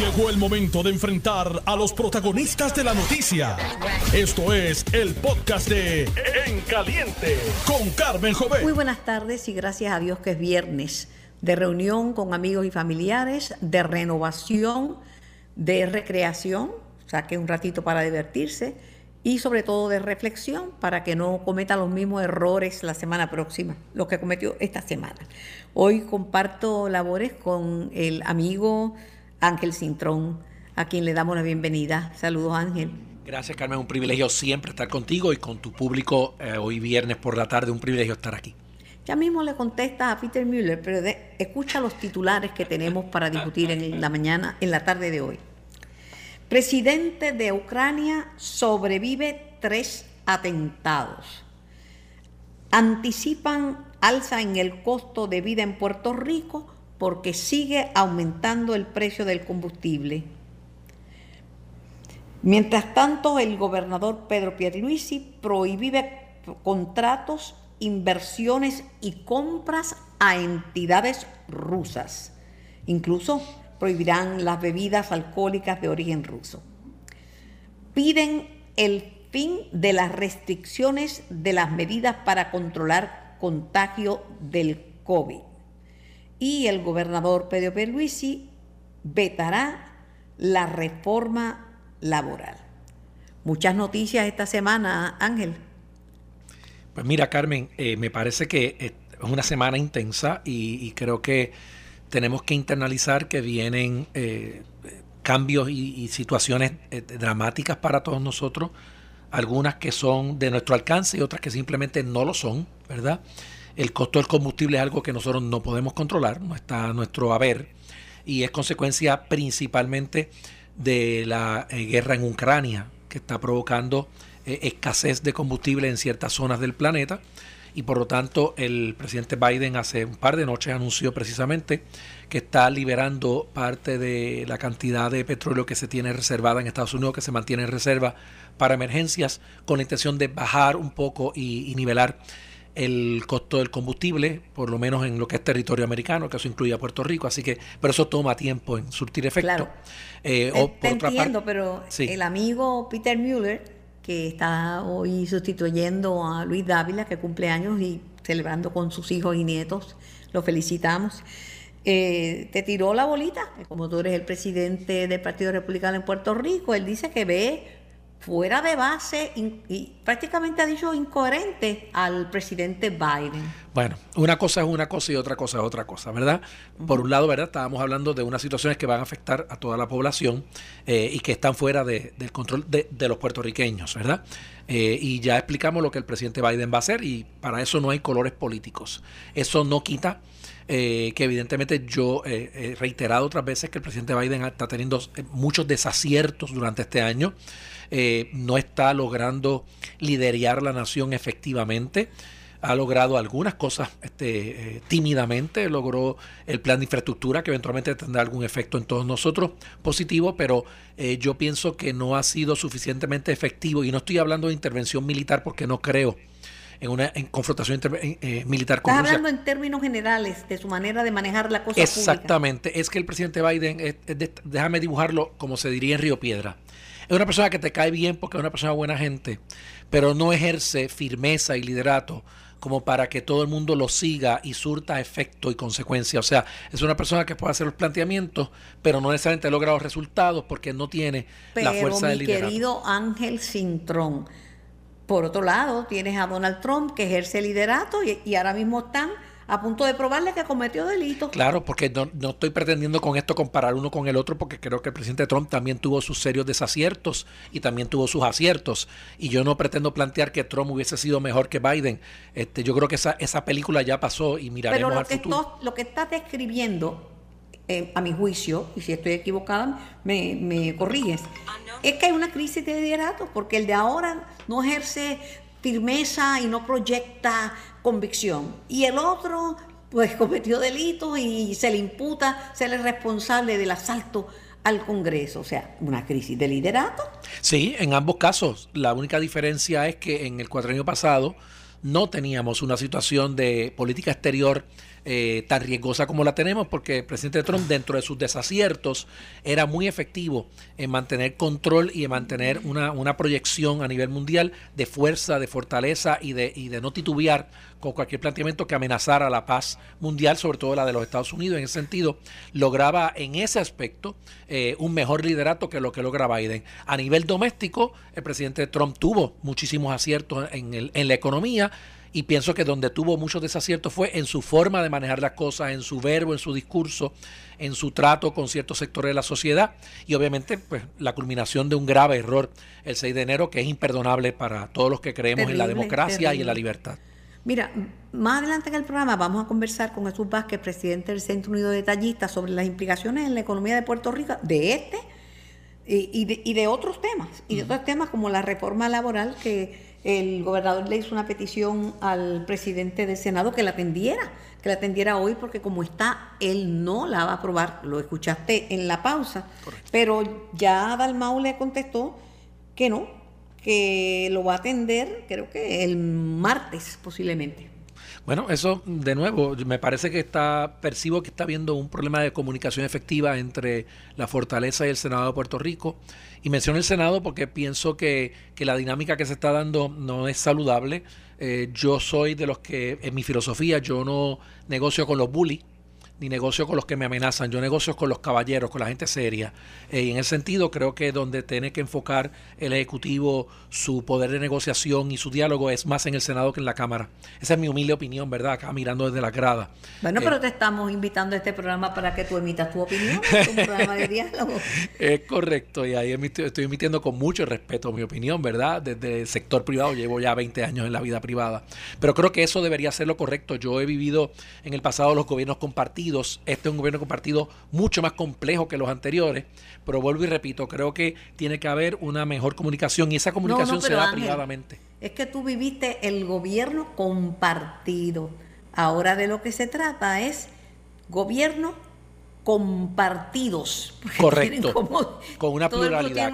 Llegó el momento de enfrentar a los protagonistas de la noticia. Esto es el podcast de En Caliente con Carmen Jovet. Muy buenas tardes y gracias a Dios que es viernes de reunión con amigos y familiares, de renovación, de recreación, saque un ratito para divertirse y sobre todo de reflexión para que no cometa los mismos errores la semana próxima, los que cometió esta semana. Hoy comparto labores con el amigo Ángel Cintrón, a quien le damos la bienvenida. Saludos Ángel. Gracias Carmen, un privilegio siempre estar contigo y con tu público eh, hoy viernes por la tarde, un privilegio estar aquí. Ya mismo le contesta a Peter Müller, pero escucha los titulares que tenemos para discutir en la mañana, en la tarde de hoy. Presidente de Ucrania sobrevive tres atentados. Anticipan alza en el costo de vida en Puerto Rico porque sigue aumentando el precio del combustible. Mientras tanto, el gobernador Pedro Pierluisi prohíbe contratos, inversiones y compras a entidades rusas. Incluso prohibirán las bebidas alcohólicas de origen ruso. Piden el fin de las restricciones de las medidas para controlar contagio del COVID. Y el gobernador Pedro Pierluisi vetará la reforma laboral. Muchas noticias esta semana, Ángel. Pues mira, Carmen, eh, me parece que es una semana intensa y creo que tenemos que internalizar que vienen eh, cambios y, situaciones eh, dramáticas para todos nosotros, algunas que son de nuestro alcance y otras que simplemente no lo son, ¿verdad? El costo del combustible es algo que nosotros no podemos controlar, no está a nuestro haber y es consecuencia principalmente de la eh, guerra en Ucrania, que está provocando escasez de combustible en ciertas zonas del planeta y por lo tanto el presidente Biden hace un par de noches anunció precisamente que está liberando parte de la cantidad de petróleo que se tiene reservada en Estados Unidos, que se mantiene en reserva para emergencias, con la intención de bajar un poco y, nivelar el costo del combustible, por lo menos en lo que es territorio americano, que eso incluye a Puerto Rico, así que, pero eso toma tiempo en surtir efecto. Claro. Eh, te, entiendo, pero el amigo Peter Mueller que está hoy sustituyendo a Luis Dávila, que cumple años y celebrando con sus hijos y nietos. Lo felicitamos. Eh, te tiró la bolita, como tú eres el presidente del Partido Republicano en Puerto Rico, él dice que ve fuera de base y prácticamente ha dicho incoherente al presidente Biden. Bueno, una cosa es una cosa y otra cosa es otra cosa, ¿verdad? Por un lado, ¿verdad? Estábamos hablando de unas situaciones que van a afectar a toda la población eh, y que están fuera del control de, los puertorriqueños, ¿verdad? Eh, y ya explicamos lo que el presidente Biden va a hacer y para eso no hay colores políticos. Eso no quita eh, que evidentemente yo he reiterado otras veces que el presidente Biden está teniendo muchos desaciertos durante este año. Eh, no está logrando liderar la nación efectivamente. Ha logrado algunas cosas este, eh, tímidamente, logró el plan de infraestructura que eventualmente tendrá algún efecto en todos nosotros positivo, pero eh, yo pienso que no ha sido suficientemente efectivo y no estoy hablando de intervención militar porque no creo en una confrontación militar con Estás hablando en términos generales de su manera de manejar la cosa Exactamente. Es que el presidente Biden, déjame dibujarlo como se diría en Río Piedra es una persona que te cae bien porque es una persona buena gente, pero no ejerce firmeza y liderato como para que todo el mundo lo siga y surta efecto y consecuencia. O sea, es una persona que puede hacer los planteamientos, pero no necesariamente logra los resultados porque no tiene la fuerza de liderazgo. querido Ángel Cintrón, por otro lado, tienes a Donald Trump que ejerce liderato y, y ahora mismo están a punto de probarle que cometió delito. Claro, porque no, no, estoy pretendiendo con esto comparar uno con el otro, porque creo que el presidente Trump también tuvo sus serios desaciertos y también tuvo sus aciertos. Y yo no pretendo plantear que Trump hubiese sido mejor que Biden. Este, yo creo que esa, esa película ya pasó y miraremos Pero lo al que futuro. lo que estás describiendo, eh, a mi juicio, y si estoy equivocada, me, me corriges, es que hay una crisis de liderato, porque el de ahora no ejerce firmeza y no proyecta convicción. Y el otro, pues cometió delitos y se le imputa ser el responsable del asalto al Congreso, o sea, una crisis de liderato. Sí, en ambos casos. La única diferencia es que en el cuatrienio pasado no teníamos una situación de política exterior eh, tan riesgosa como la tenemos, porque el presidente Trump, dentro de sus desaciertos, era muy efectivo en mantener control y en mantener una, una proyección a nivel mundial de fuerza, de fortaleza y de, y de no titubear con cualquier planteamiento que amenazara la paz mundial, sobre todo la de los Estados Unidos. En ese sentido, lograba en ese aspecto eh, un mejor liderato que lo que logra Biden. A nivel doméstico, el presidente Trump tuvo muchísimos aciertos en, el, en la economía y pienso que donde tuvo muchos desaciertos fue en su forma de manejar las cosas, en su verbo, en su discurso, en su trato con ciertos sectores de la sociedad. Y obviamente pues la culminación de un grave error el 6 de enero que es imperdonable para todos los que creemos en la democracia y en la libertad. Mira, más adelante en el programa vamos a conversar con Jesús Vázquez, presidente del Centro Unido de Tallistas, sobre las implicaciones en la economía de Puerto Rico de este y, de, y de, otros temas, y de otros temas como la reforma laboral que el gobernador le hizo una petición al presidente del Senado que la atendiera, que la atendiera hoy, porque como está, él no la va a aprobar. Lo escuchaste en la pausa. Pero ya Dalmau le contestó que no, que lo va a atender, creo que el martes posiblemente. Bueno, eso de nuevo, me parece que está, percibo que está habiendo un problema de comunicación efectiva entre la Fortaleza y el Senado de Puerto Rico. Y menciono el Senado porque pienso que, que la dinámica que se está dando no es saludable. Eh, yo soy de los que, en mi filosofía, yo no negocio con los bullies ni negocio con los que me amenazan, yo negocio con los caballeros, con la gente seria. Eh, y en ese sentido creo que donde tiene que enfocar el Ejecutivo su poder de negociación y su diálogo es más en el Senado que en la Cámara. Esa es mi humilde opinión, ¿verdad? Acá mirando desde la grada. Bueno, pero eh, te estamos invitando a este programa para que tú emitas tu opinión, un programa de diálogo. Es correcto, y ahí estoy emitiendo con mucho respeto mi opinión, ¿verdad? Desde el sector privado, llevo ya 20 años en la vida privada. Pero creo que eso debería ser lo correcto. Yo he vivido en el pasado los gobiernos compartidos este es un gobierno compartido mucho más complejo que los anteriores, pero vuelvo y repito, creo que tiene que haber una mejor comunicación y esa comunicación se da privadamente. Es que tú viviste el gobierno compartido. Ahora de lo que se trata es gobierno compartidos. Correcto. con una pluralidad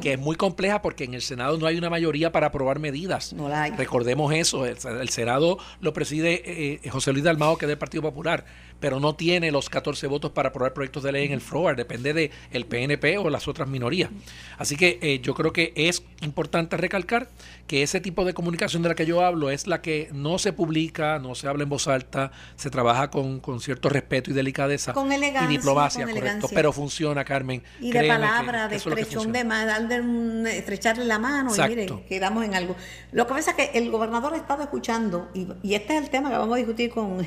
que, es muy compleja porque en el Senado no hay una mayoría para aprobar medidas. No la hay. Recordemos eso. El, Senado lo preside eh, José Luis Dalmao, que es del Partido Popular pero no tiene los 14 votos para aprobar proyectos de ley en el floor, depende del el PNP o las otras minorías. Así que eh, yo creo que es importante recalcar que ese tipo de comunicación de la que yo hablo es la que no se publica, no se habla en voz alta, se trabaja con, cierto respeto y delicadeza con elegancia, y diplomacia, correcto, pero funciona, Carmen. Y de palabra, de estrechón de mano, estrecharle la mano y mire, quedamos en algo. Lo que pasa es que el gobernador ha estado escuchando, y, y este es el tema que vamos a discutir con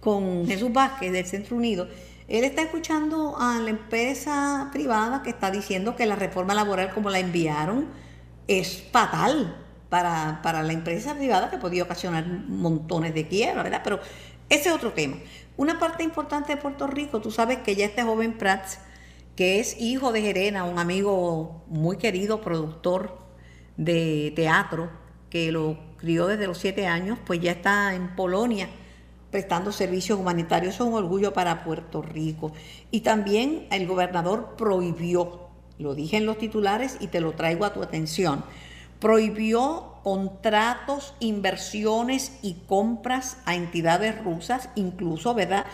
con Jesús Vázquez del Centro Unido, él está escuchando a la empresa privada que está diciendo que la reforma laboral como la enviaron es fatal para, la empresa privada que podía ocasionar montones de quiebra, ¿verdad? Pero ese es otro tema. Una parte importante de Puerto Rico, tú sabes que ya este joven Prats, que es hijo de Gerena, un amigo muy querido, productor de teatro, que lo crió desde los siete años, pues ya está en Polonia prestando servicios humanitarios. Eso es un orgullo para Puerto Rico. Y también el gobernador prohibió, lo dije en los titulares y te lo traigo a tu atención, prohibió contratos, inversiones y compras a entidades rusas, incluso, ¿verdad?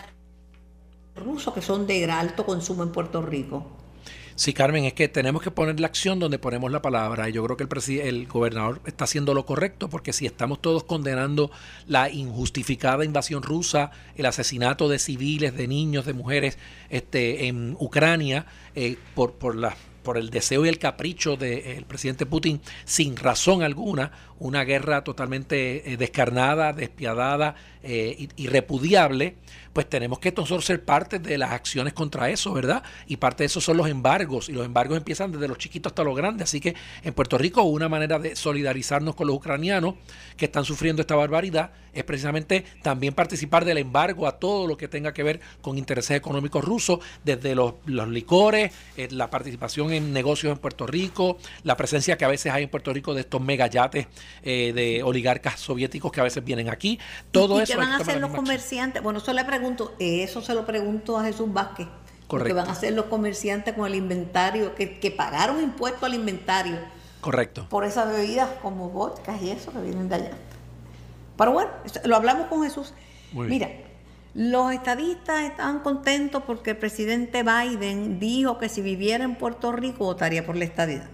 Rusos que son de alto consumo en Puerto Rico. Sí, Carmen, es que tenemos que poner la acción donde ponemos la palabra. Y yo creo que el, el gobernador está haciendo lo correcto, porque si estamos todos condenando la injustificada invasión rusa, el asesinato de civiles, de niños, de mujeres este, en Ucrania, eh, por, por la por el deseo y el capricho del presidente Putin sin razón alguna, una guerra totalmente eh, descarnada, despiadada eh, y, repudiable, pues tenemos que nosotros ser parte de las acciones contra eso, ¿verdad? Y parte de eso son los embargos, y los embargos empiezan desde los chiquitos hasta los grandes. Así que en Puerto Rico una manera de solidarizarnos con los ucranianos que están sufriendo esta barbaridad es precisamente también participar del embargo a todo lo que tenga que ver con intereses económicos rusos, desde los, licores, eh, la participación en negocios en Puerto Rico, la presencia que a veces hay en Puerto Rico de estos megayates eh, de oligarcas soviéticos que a veces vienen aquí. Todo eso. ¿Qué van a hacer los comerciantes? Bueno, eso le pregunto, eso se lo pregunto a Jesús Vázquez. Correcto. ¿Qué van a hacer los comerciantes con el inventario? Que, que pagaron impuesto al inventario. Correcto. Por esas bebidas como vodka y eso que vienen de allá. Pero bueno, lo hablamos con Jesús. Mira, Los estadistas estaban contentos porque el presidente Biden dijo que si viviera en Puerto Rico votaría por la estadidad.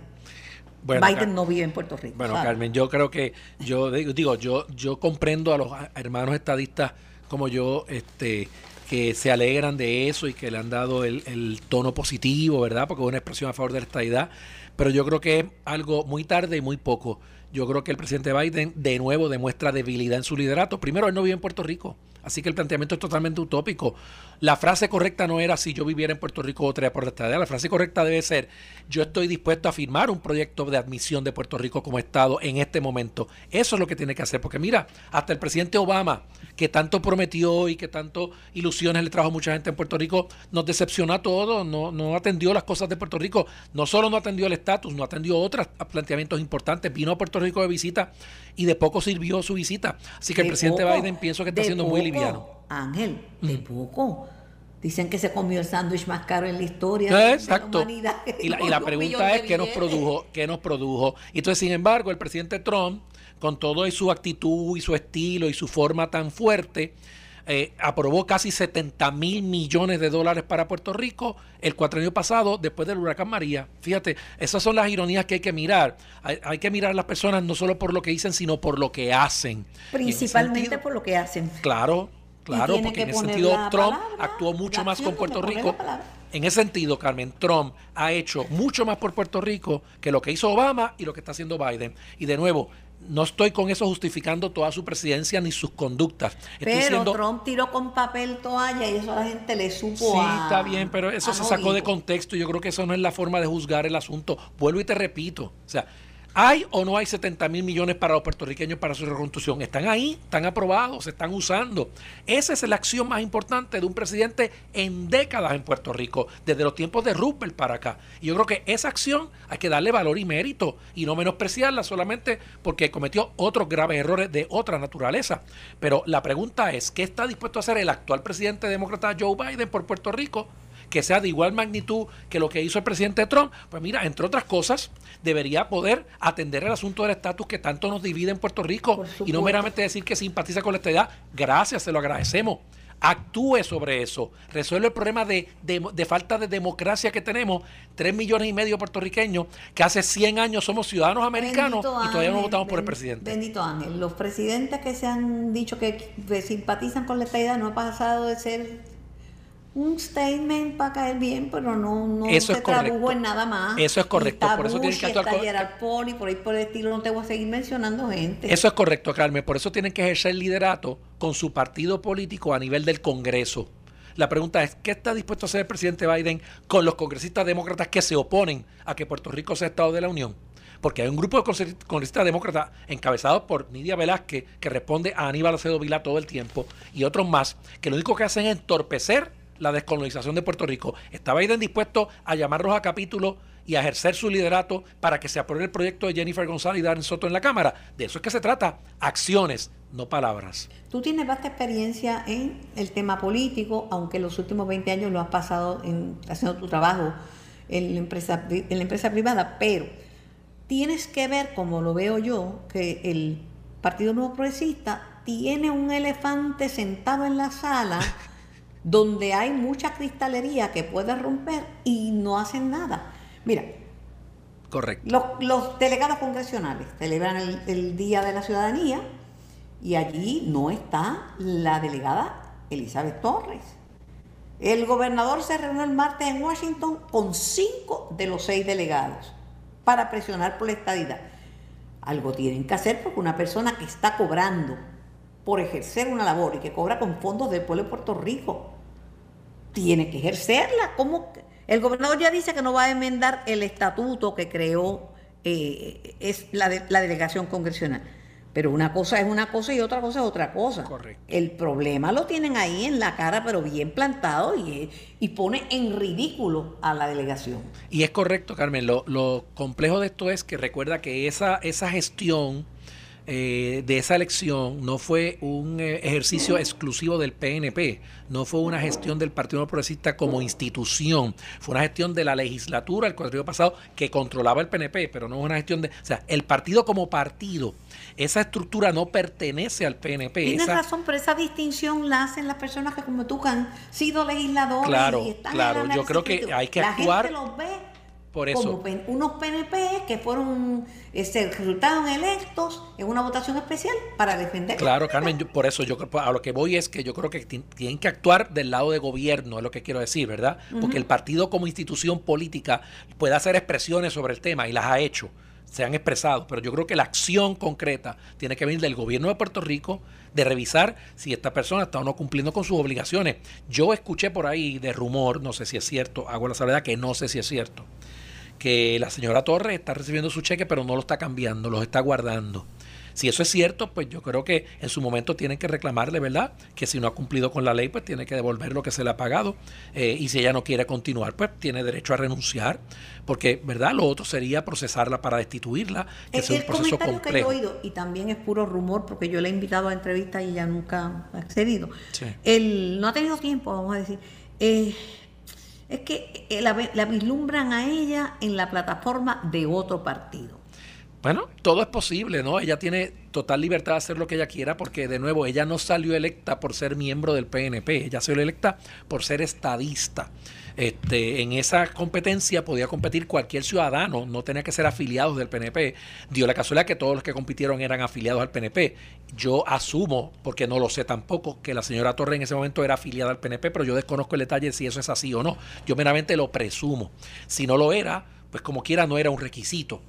Biden no vive en Puerto Rico. Bueno, Carmen, yo creo que yo digo, yo yo comprendo a los hermanos estadistas como yo, este que se alegran de eso y que le han dado el, el tono positivo, ¿verdad? Porque es una expresión a favor de la estadidad. Pero yo creo que es algo muy tarde y muy poco. Yo creo que el presidente Biden de nuevo demuestra debilidad en su liderato. Primero, él no vive en Puerto Rico. Así que el planteamiento es totalmente utópico. La frase correcta no era si yo viviera en Puerto Rico votaría por la estadía. La frase correcta debe ser yo estoy dispuesto a firmar un proyecto de admisión de Puerto Rico como Estado en este momento. Eso es lo que tiene que hacer. Porque mira, hasta el presidente Obama, que tanto prometió y que tanto ilusiones le trajo a mucha gente en Puerto Rico, nos decepcionó a todos, no, no atendió las cosas de Puerto Rico. No solo no atendió el estatus, no atendió otros planteamientos importantes. Vino a Puerto Rico de visita y de poco sirvió su visita. Así que el presidente Biden pienso que está siendo muy liviano. Ángel, de mm. poco. Dicen que se comió el sándwich más caro en la historia Exacto. de la humanidad. Y la, y la pregunta es qué nos produjo, qué nos produjo. Entonces, sin embargo, el presidente Trump, con todo y su actitud y su estilo y su forma tan fuerte, eh, aprobó casi 70 mil millones de dólares para Puerto Rico el cuatrenio pasado después del huracán María. Fíjate, esas son las ironías que hay que mirar. Hay, que mirar a las personas no solo por lo que dicen, sino por lo que hacen. Principalmente por lo que hacen. Claro, claro, porque en ese sentido Trump actuó mucho más con Puerto Rico. En ese sentido, Carmen, Trump ha hecho mucho más por Puerto Rico que lo que hizo Obama y lo que está haciendo Biden. Y de nuevo, no estoy con eso justificando toda su presidencia ni sus conductas. pero Trump tiró con papel toalla y eso a la gente le supo Sí, está bien, pero eso se sacó de contexto. Yo creo que eso no es la forma de juzgar el asunto. Vuelvo y te repito. O sea, ¿Hay o no hay 70 mil millones para los puertorriqueños para su reconstrucción? Están ahí, están aprobados, se están usando. Esa es la acción más importante de un presidente en décadas en Puerto Rico, desde los tiempos de Rupert para acá. Y yo creo que esa acción hay que darle valor y mérito y no menospreciarla solamente porque cometió otros graves errores de otra naturaleza. Pero la pregunta es, ¿qué está dispuesto a hacer el actual presidente demócrata Joe Biden por Puerto Rico? Que sea de igual magnitud que lo que hizo el presidente Trump, pues mira, entre otras cosas, debería poder atender el asunto del estatus que tanto nos divide en Puerto Rico y no meramente decir que simpatiza con la estadidad. Gracias, se lo agradecemos actúe sobre eso, resuelve el problema de, falta de democracia que tenemos, tres millones y medio puertorriqueños, que hace 100 años somos ciudadanos americanos y todavía no votamos por el presidente. Bendito Ángel, los presidentes que se han dicho que simpatizan con la estadidad no ha pasado de ser un statement para caer bien, pero no, no eso se tradujo en nada más. Eso es correcto. por eso tienen que actuar con... y por ahí por el estilo, no te voy a seguir mencionando gente. Eso es correcto, Carmen. Por eso tienen que ejercer liderato con su partido político a nivel del Congreso. La pregunta es, ¿qué está dispuesto a hacer el presidente Biden con los congresistas demócratas que se oponen a que Puerto Rico sea Estado de la Unión? Porque hay un grupo de congresistas demócratas encabezados por Nidia Velázquez, que responde a Aníbal Acedo Vila todo el tiempo, y otros más, que lo único que hacen es entorpecer la descolonización de Puerto Rico. ¿Está Biden dispuesto a llamarlos a capítulo y a ejercer su liderato para que se apruebe el proyecto de Jennifer González y Darren Soto en la Cámara? De eso es que se trata. Acciones, no palabras. Tú tienes vasta experiencia en el tema político, aunque los últimos 20 años lo has pasado en, haciendo tu trabajo en la empresa, en la empresa privada, pero tienes que ver, como lo veo yo, que el Partido Nuevo Progresista tiene un elefante sentado en la sala donde hay mucha cristalería que puede romper y no hacen nada. Mira, Correcto. Los, delegados congresionales celebran el, Día de la Ciudadanía y allí no está la delegada Elizabeth Torres. El gobernador se reunió el martes en Washington con cinco de los seis delegados para presionar por la estadidad. Algo tienen que hacer porque una persona que está cobrando por ejercer una labor y que cobra con fondos del pueblo de Puerto Rico, tiene que ejercerla. ¿Cómo? El gobernador ya dice que no va a enmendar el estatuto que creó eh, es la, la delegación congresional. Pero una cosa es una cosa y otra cosa es otra cosa. Correcto. El problema lo tienen ahí en la cara, pero bien plantado y, y pone en ridículo a la delegación. Y es correcto, Carmen. Lo, lo complejo de esto es que recuerda que esa, esa gestión eh, de esa elección no fue un eh, ejercicio exclusivo del PNP, no fue una gestión del Partido Progresista como institución, fue una gestión de la legislatura el cuadrillo pasado que controlaba el PNP, pero no una gestión de... O sea, el partido como partido, esa estructura no pertenece al PNP. Tienes razón, pero esa distinción la hacen las personas que como tú han sido legisladores claro, y están Claro, yo creo que hay que actuar... Gente los ve por eso. Como unos PNP que fueron, eh, se resultaron electos en una votación especial para defender. Claro, Carmen, por eso yo a lo que voy es que yo creo que tienen que actuar del lado de gobierno, es lo que quiero decir, ¿verdad? Porque el partido como institución política puede hacer expresiones sobre el tema y las ha hecho, se han expresado, pero yo creo que la acción concreta tiene que venir del gobierno de Puerto Rico, de revisar si esta persona está o no cumpliendo con sus obligaciones. Yo escuché por ahí de rumor, no sé si es cierto, hago la salvedad que no sé si es cierto, que la señora Torres está recibiendo su cheque, pero no lo está cambiando, lo está guardando. Si eso es cierto, pues yo creo que en su momento tienen que reclamarle, ¿verdad? Que si no ha cumplido con la ley, pues tiene que devolver lo que se le ha pagado. Eh, y si ella no quiere continuar, pues tiene derecho a renunciar. Porque, ¿verdad? Lo otro sería procesarla para destituirla, que es un proceso complejo. Que he oído, y también es puro rumor, porque yo le he invitado a entrevistas y ella nunca ha accedido. Él no ha tenido tiempo, vamos a decir. Eh, es que eh, la, la vislumbran a ella en la plataforma de otro partido. Bueno, todo es posible, ¿no? Ella tiene total libertad de hacer lo que ella quiera porque, de nuevo, ella no salió electa por ser miembro del PNP, ella salió electa por ser estadista. Este, en esa competencia podía competir cualquier ciudadano, no tenía que ser afiliados del PNP. Dio la casualidad que todos los que compitieron eran afiliados al PNP. Yo asumo, porque no lo sé tampoco, que la señora Torre en ese momento era afiliada al PNP, pero yo desconozco el detalle si eso es así o no. Yo meramente lo presumo. Si no lo era, pues como quiera no era un requisito.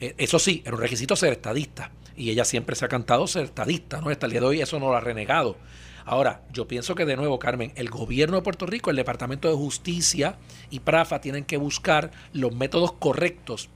Eh, eso sí, era un requisito ser estadista. Y ella siempre se ha cantado ser estadista, ¿no? Hasta el día de hoy eso no lo ha renegado. Ahora, yo pienso que de nuevo, Carmen, el gobierno de Puerto Rico, el Departamento de Justicia y PRAFA tienen que buscar los métodos correctos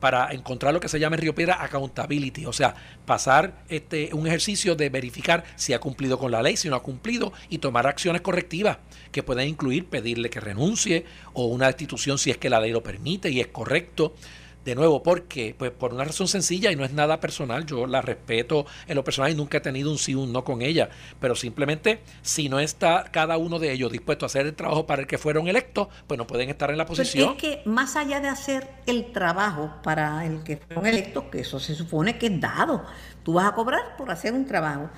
para encontrar lo que se llama en Río Piedra accountability, o sea, pasar este, un ejercicio de verificar si ha cumplido con la ley, si no ha cumplido y tomar acciones correctivas que pueden incluir pedirle que renuncie o una destitución si es que la ley lo permite y es correcto. De nuevo, ¿por qué? Pues por una razón sencilla y no es nada personal. Yo la respeto en lo personal y nunca he tenido un sí o un no con ella. Pero simplemente, si no está cada uno de ellos dispuesto a hacer el trabajo para el que fueron electos, pues no pueden estar en la posición. es que más allá de hacer el trabajo para el que fueron electos, que eso se supone que es dado, tú vas a cobrar por hacer un trabajo.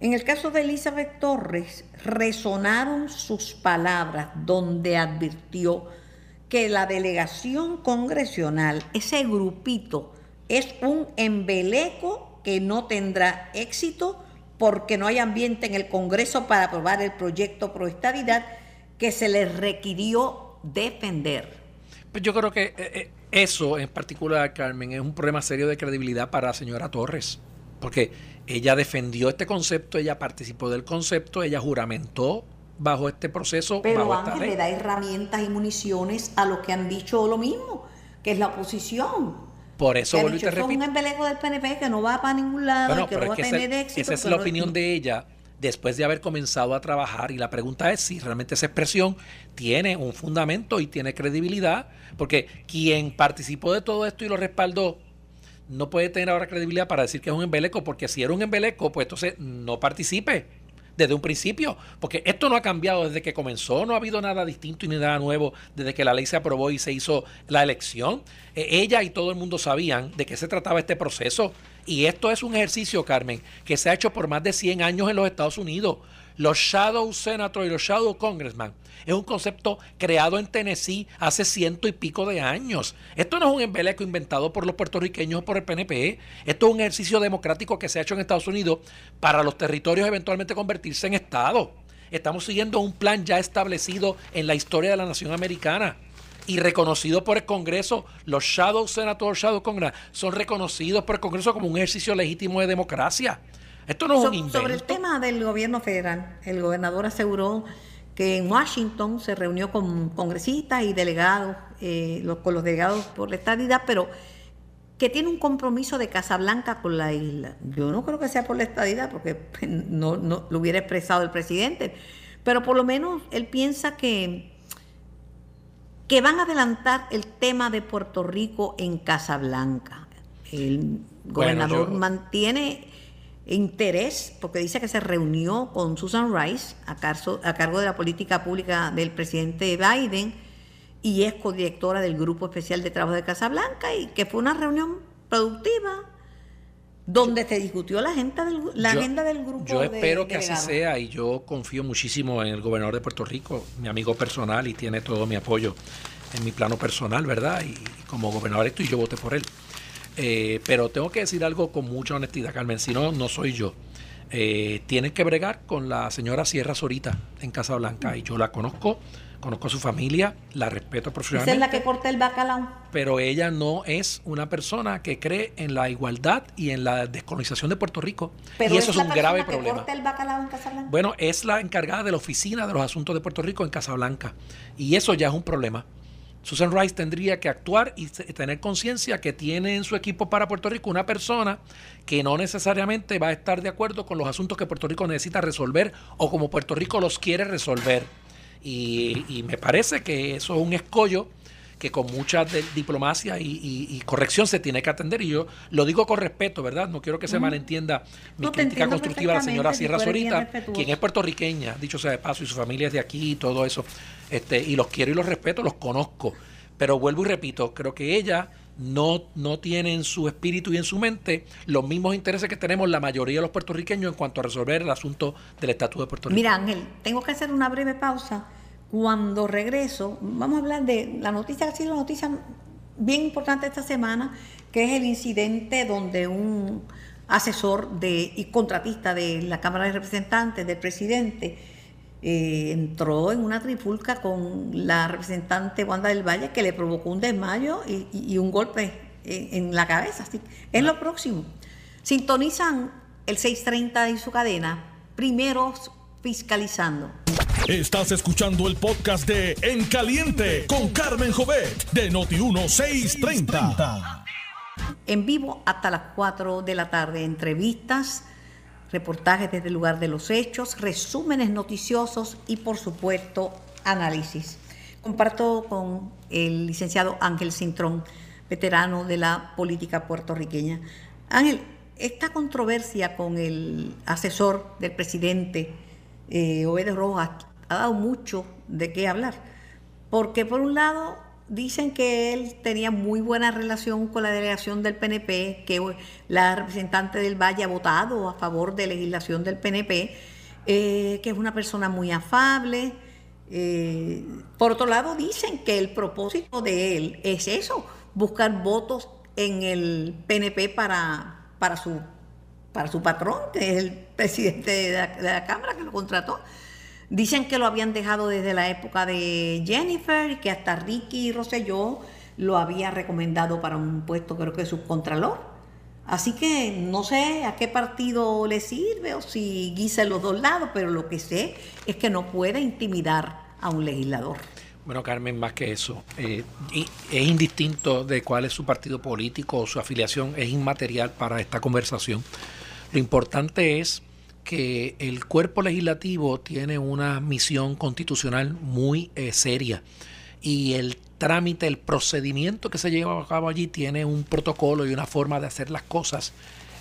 En el caso de Elizabeth Torres, resonaron sus palabras donde advirtió que la delegación congresional, ese grupito, es un embeleco que no tendrá éxito porque no hay ambiente en el Congreso para aprobar el proyecto pro estabilidad que se les requirió defender. Pues yo creo que eh, eh, eso en particular, Carmen, es un problema serio de credibilidad para la señora Torres, porque ella defendió este concepto, ella participó del concepto, ella juramentó bajo este proceso. Pero Ángel le da herramientas y municiones a los que han dicho lo mismo, que es la oposición. Por eso vuelvo y te repito. un embeleco del PNP que no va para ningún lado, que no va a tener éxito. Esa es la opinión de ella después de haber comenzado a trabajar y la pregunta es si realmente esa expresión tiene un fundamento y tiene credibilidad, porque quien participó de todo esto y lo respaldó no puede tener ahora credibilidad para decir que es un embeleco, porque si era un embeleco, pues entonces no participe desde un principio, porque esto no ha cambiado desde que comenzó, no ha habido nada distinto y ni nada nuevo desde que la ley se aprobó y se hizo la elección. Eh, ella y todo el mundo sabían de qué se trataba este proceso y esto es un ejercicio, Carmen, que se ha hecho por más de 100 años en los Estados Unidos. Los Shadow Senators y los Shadow Congressman es un concepto creado en Tennessee hace ciento y pico de años. Esto no es un embeleco inventado por los puertorriqueños o por el PNP. Esto es un ejercicio democrático que se ha hecho en Estados Unidos para los territorios eventualmente convertirse en Estado. Estamos siguiendo un plan ya establecido en la historia de la nación americana y reconocido por el Congreso. Los Shadow Senators, Shadow Congress son reconocidos por el Congreso como un ejercicio legítimo de democracia. Esto no es un invento. Sobre el tema del gobierno federal, el gobernador aseguró que en Washington se reunió con congresistas y delegados, eh, con los delegados por la estadidad, pero que tiene un compromiso de Casablanca con la isla. Yo no creo que sea por la estadidad, porque no, no lo hubiera expresado el presidente, pero por lo menos él piensa que, que van a adelantar el tema de Puerto Rico en Casablanca. El gobernador mantiene interés porque dice que se reunió con Susan Rice a, a cargo de la política pública del presidente Biden y es codirectora del Grupo Especial de Trabajo de Casablanca y que fue una reunión productiva donde se discutió la agenda del, la agenda del grupo. Yo espero que así sea y yo confío muchísimo en el gobernador de Puerto Rico, mi amigo personal y tiene todo mi apoyo en mi plano personal, ¿verdad? Y como gobernador esto y yo voté por él. Eh, pero tengo que decir algo con mucha honestidad, Carmen, si no, no soy yo. Eh, tienen que bregar con la señora Sierra Sorita en Casablanca y yo la conozco conozco a su familia, la respeto profesionalmente. Esa es la que corta el bacalao. Pero ella no es una persona que cree en la igualdad y en la descolonización de Puerto Rico. y eso es, un grave que problema. Corta el bacalao en Casablanca? Bueno, es la encargada de la oficina de los asuntos de Puerto Rico en Casablanca. Y eso ya es un problema. Susan Rice tendría que actuar y tener conciencia que tiene en su equipo para Puerto Rico una persona que no necesariamente va a estar de acuerdo con los asuntos que Puerto Rico necesita resolver o como Puerto Rico los quiere resolver. Y, me parece que eso es un escollo que con mucha diplomacia y, corrección se tiene que atender. Y yo lo digo con respeto, ¿verdad? No quiero que se malentienda mi crítica constructiva a la señora Sierra Zorita, quien es puertorriqueña, dicho sea de paso, y su familia es de aquí y todo eso. Este, y los quiero y los respeto, los conozco. Pero vuelvo y repito, creo que ella no, no tiene en su espíritu y en su mente los mismos intereses que tenemos la mayoría de los puertorriqueños en cuanto a resolver el asunto del estatus de Puerto Rico. Mira, Ángel, tengo que hacer una breve pausa. Cuando regreso, vamos a hablar de la noticia que ha sido una noticia bien importante esta semana, que es el incidente donde un asesor de, y contratista de la Cámara de Representantes del presidente eh, entró en una trifulca con la representante Wanda del Valle que le provocó un desmayo y, un golpe en, la cabeza. Así. Es lo próximo. Sintonizan el 630 y su cadena, primeros fiscalizando. Estás escuchando el podcast de En Caliente con Carmen Jovet de Noti1630. En vivo hasta las 4 de la tarde, entrevistas reportajes desde el lugar de los hechos, resúmenes noticiosos y por supuesto análisis. Comparto con el licenciado Ángel Cintrón, veterano de la política puertorriqueña. Ángel, esta controversia con el asesor del presidente eh, Rojas ha dado mucho de qué hablar, porque por un lado dicen que él tenía muy buena relación con la delegación del PNP, que la representante del Valle ha votado a favor de legislación del PNP, eh, que es una persona muy afable. Eh, por otro lado, dicen que el propósito de él es eso, buscar votos en el PNP para, para, su, para su patrón, que es el presidente de la, de la Cámara que lo contrató. Dicen que lo habían dejado desde la época de Jennifer y que hasta Ricky Rosselló lo había recomendado para un puesto, creo que subcontralor. Así que no sé a qué partido le sirve o si guisa los dos lados, pero lo que sé es que no puede intimidar a un legislador. Bueno, Carmen, más que eso, eh, es indistinto de cuál es su partido político o su afiliación, es inmaterial para esta conversación. Lo importante es que el cuerpo legislativo tiene una misión constitucional muy eh, seria. Y el trámite, el procedimiento que se lleva a cabo allí tiene un protocolo y una forma de hacer las cosas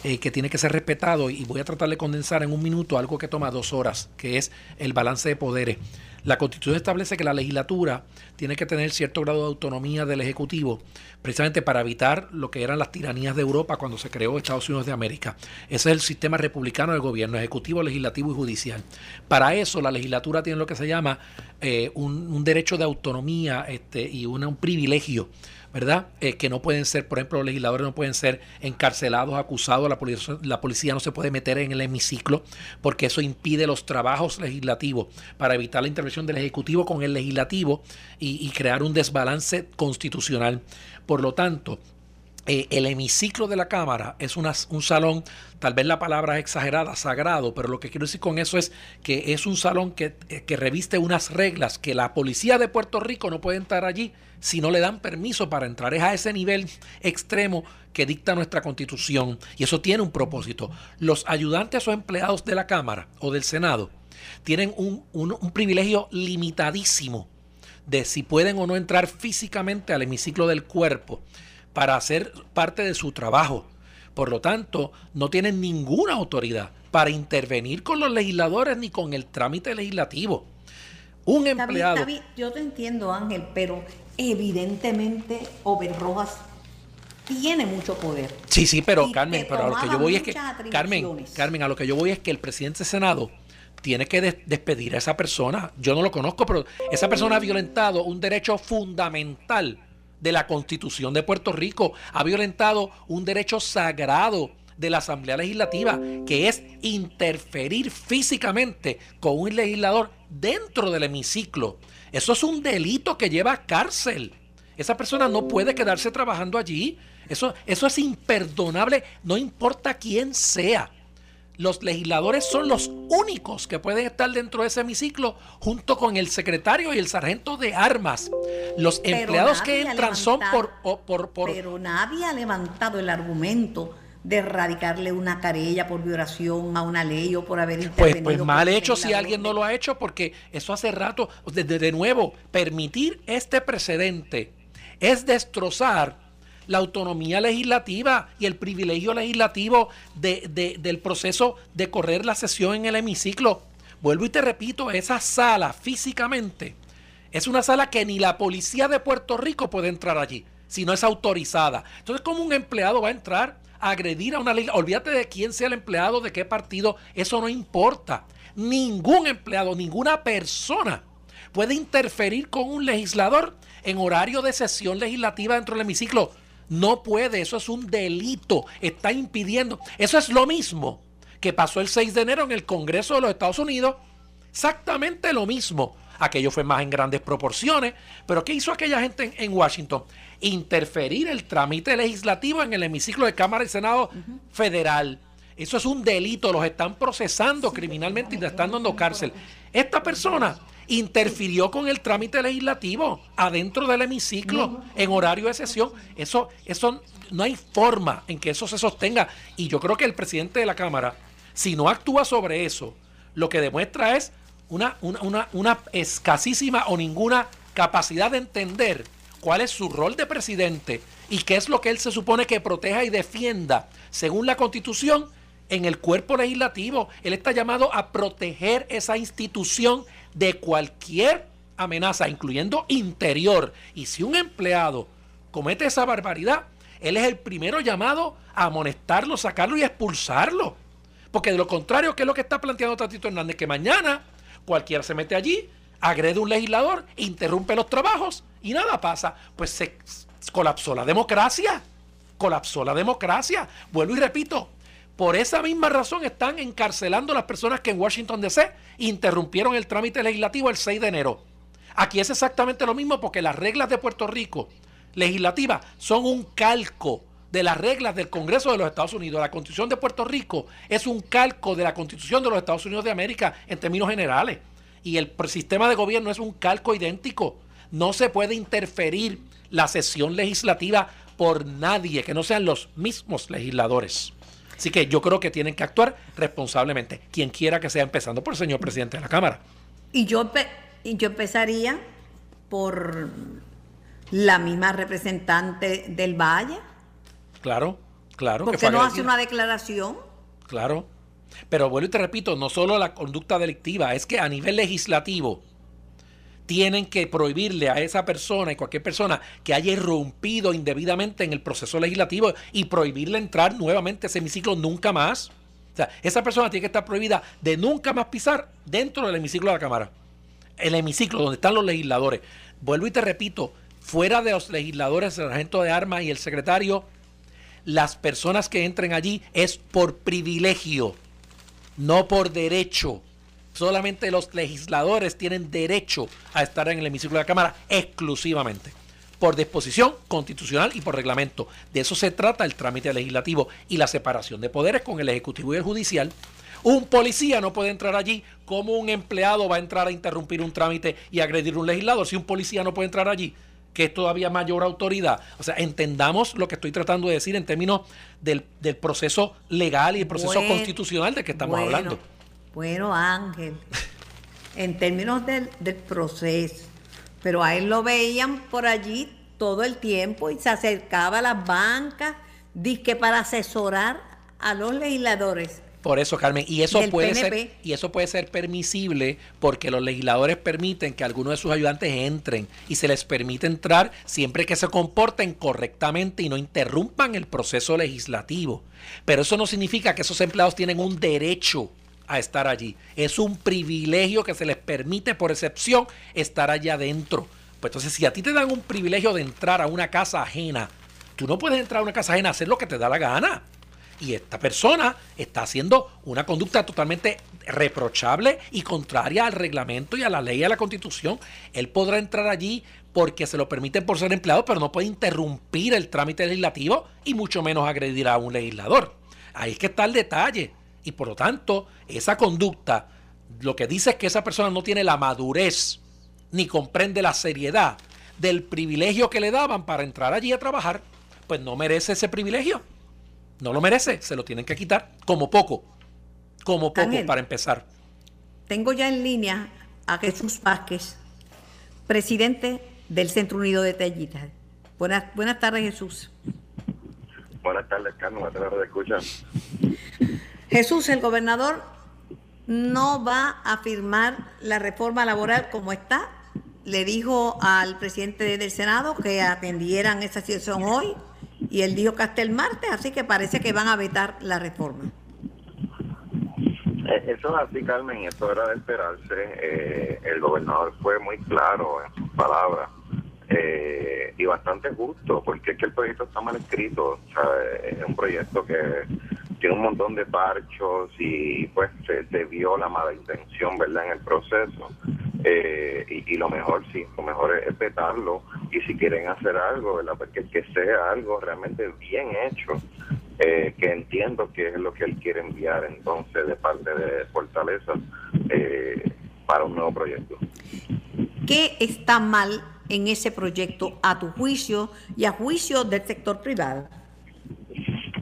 eh, que tiene que ser respetado y voy a tratar de condensar en un minuto algo que toma dos horas, que es el balance de poderes. La Constitución establece que la legislatura tiene que tener cierto grado de autonomía del Ejecutivo, precisamente para evitar lo que eran las tiranías de Europa cuando se creó Estados Unidos de América. Ese es el sistema republicano del gobierno, ejecutivo, legislativo y judicial. Para eso la legislatura tiene lo que se llama eh, un, derecho de autonomía este, y un privilegio ¿verdad? Eh, que no pueden ser, por ejemplo, los legisladores no pueden ser encarcelados, acusados, la policía, la policía no se puede meter en el hemiciclo porque eso impide los trabajos legislativos para evitar la intervención del Ejecutivo con el legislativo y, crear un desbalance constitucional. Por lo tanto, eh, el hemiciclo de la Cámara es un salón, tal vez la palabra es exagerada, sagrado, pero lo que quiero decir con eso es que es un salón que, eh, que reviste unas reglas que la policía de Puerto Rico no puede entrar allí si no le dan permiso para entrar. Es a ese nivel extremo que dicta nuestra constitución y eso tiene un propósito. Los ayudantes o empleados de la Cámara o del Senado tienen un privilegio limitadísimo de si pueden o no entrar físicamente al hemiciclo del cuerpo para hacer parte de su trabajo. Por lo tanto, no tienen ninguna autoridad para intervenir con los legisladores ni con el trámite legislativo. Un empleado. yo te entiendo, Ángel, pero evidentemente Over Rojas tiene mucho poder. Sí, sí, pero Carmen, pero a lo que yo voy es que Carmen, Carmen, a lo que yo voy es que el presidente del Senado tiene que despedir a esa persona. Yo no lo conozco, pero esa persona ha violentado un derecho fundamental de la Constitución de Puerto Rico, ha violentado un derecho sagrado de la Asamblea Legislativa, que es interferir físicamente con un legislador dentro del hemiciclo. Eso es un delito que lleva a cárcel. Esa persona no puede quedarse trabajando allí. Eso, eso es imperdonable, no importa quién sea. Los legisladores son los únicos que pueden estar dentro de ese hemiciclo junto con el secretario y el sargento de armas. Los empleados que entran son por, por, por, Pero nadie ha levantado el argumento de erradicarle una carella por violación a una ley o por haber pues, intervenido. Pues, pues mal hecho si alguien no lo ha hecho, porque eso hace rato, de, de nuevo, permitir este precedente es destrozar la autonomía legislativa y el privilegio legislativo de, del proceso de correr la sesión en el hemiciclo. Vuelvo y te repito, esa sala físicamente es una sala que ni la policía de Puerto Rico puede entrar allí, si no es autorizada. Entonces, ¿cómo un empleado va a entrar a agredir a una ley? Olvídate de quién sea el empleado, de qué partido, eso no importa. Ningún empleado, ninguna persona puede interferir con un legislador en horario de sesión legislativa dentro del hemiciclo. No puede, eso es un delito, está impidiendo. Eso es lo mismo que pasó el 6 de enero en el Congreso de los Estados Unidos. Exactamente lo mismo. Aquello fue más en grandes proporciones. Pero ¿qué hizo aquella gente en, Washington? Interferir el trámite legislativo en el hemiciclo de Cámara y Senado federal. Eso es un delito, los están procesando criminalmente y le están dando cárcel. Esta persona interfirió con el trámite legislativo adentro del hemiciclo en horario de sesión. Eso, eso no hay forma en que eso se sostenga. Y yo creo que el presidente de la Cámara, si no actúa sobre eso, lo que demuestra es una, una, una escasísima o ninguna capacidad de entender cuál es su rol de presidente y qué es lo que él se supone que proteja y defienda según la constitución en el cuerpo legislativo. Él está llamado a proteger esa institución de cualquier amenaza, incluyendo interior. Y si un empleado comete esa barbaridad, él es el primero llamado a amonestarlo, sacarlo y expulsarlo. Porque de lo contrario, ¿qué es lo que está planteando Tatito Hernández? Que mañana cualquiera se mete allí, agrede a un legislador, interrumpe los trabajos y nada pasa. Pues se colapsó la democracia. Colapsó la democracia. Vuelvo y repito, por esa misma razón están encarcelando a las personas que en Washington DC interrumpieron el trámite legislativo el 6 de enero. Aquí es exactamente lo mismo porque las reglas de Puerto Rico legislativas son un calco de las reglas del Congreso de los Estados Unidos. La Constitución de Puerto Rico es un calco de la Constitución de los Estados Unidos de América en términos generales. Y el sistema de gobierno es un calco idéntico. No se puede interferir la sesión legislativa por nadie que no sean los mismos legisladores. Así que yo creo que tienen que actuar responsablemente, quien quiera que sea, empezando por el señor presidente de la Cámara. Y yo, yo empezaría por la misma representante del Valle. Claro, claro. ¿Por qué no hace una declaración? Claro. Pero vuelvo y te repito, no solo la conducta delictiva, es que a nivel legislativo, tienen que prohibirle a esa persona y cualquier persona que haya irrumpido indebidamente en el proceso legislativo y prohibirle entrar nuevamente a ese hemiciclo nunca más. O sea, esa persona tiene que estar prohibida de nunca más pisar dentro del hemiciclo de la Cámara. El hemiciclo donde están los legisladores. Vuelvo y te repito, fuera de los legisladores, el agente de armas y el secretario, las personas que entren allí es por privilegio, no por derecho. Solamente los legisladores tienen derecho a estar en el hemiciclo de la Cámara exclusivamente por disposición constitucional y por reglamento. De eso se trata el trámite legislativo y la separación de poderes con el Ejecutivo y el Judicial. Un policía no puede entrar allí como un empleado va a entrar a interrumpir un trámite y agredir a un legislador. Si un policía no puede entrar allí, que es todavía mayor autoridad. O sea, entendamos lo que estoy tratando de decir en términos del, proceso legal y el proceso constitucional de que estamos hablando. Bueno, Ángel, en términos del, proceso, pero a él lo veían por allí todo el tiempo y se acercaba a las bancas, disque para asesorar a los legisladores. Por eso, Carmen, y eso puede ser y eso puede ser permisible porque los legisladores permiten que algunos de sus ayudantes entren y se les permite entrar siempre que se comporten correctamente y no interrumpan el proceso legislativo. Pero eso no significa que esos empleados tienen un derecho a estar allí. Es un privilegio que se les permite por excepción estar allá adentro. Pues entonces, si a ti te dan un privilegio de entrar a una casa ajena, tú no puedes entrar a una casa ajena a hacer lo que te da la gana. Y esta persona está haciendo una conducta totalmente reprochable y contraria al reglamento y a la ley y a la constitución. Él podrá entrar allí porque se lo permiten por ser empleado, pero no puede interrumpir el trámite legislativo y mucho menos agredir a un legislador. Ahí es que está el detalle. Y por lo tanto, esa conducta lo que dice es que esa persona no tiene la madurez ni comprende la seriedad del privilegio que le daban para entrar allí a trabajar, pues no merece ese privilegio. No lo merece, se lo tienen que quitar como poco, como poco para empezar. Tengo ya en línea a Jesús Vázquez, presidente del Centro Unido de Tallitas. Buenas, buenas tardes, Jesús. Buenas tardes, Carlos. Buenas tardes, escuchan. Jesús, el gobernador no va a firmar la reforma laboral como está. Le dijo al presidente del Senado que atendieran esa situación hoy y él dijo que hasta el martes, así que parece que van a vetar la reforma. Eh, eso es así, Carmen, eso era de esperarse. Eh, el gobernador fue muy claro en sus palabras eh, y bastante justo, porque es que el proyecto está mal escrito. Es un proyecto que tiene un montón de parchos y pues se, vio la mala intención, ¿verdad?, en el proceso. Eh, y, lo mejor, sí, lo mejor es, petarlo y si quieren hacer algo, ¿verdad?, porque que sea algo realmente bien hecho, eh, que entiendo que es lo que él quiere enviar entonces de parte de Fortaleza eh, para un nuevo proyecto. ¿Qué está mal en ese proyecto a tu juicio y a juicio del sector privado?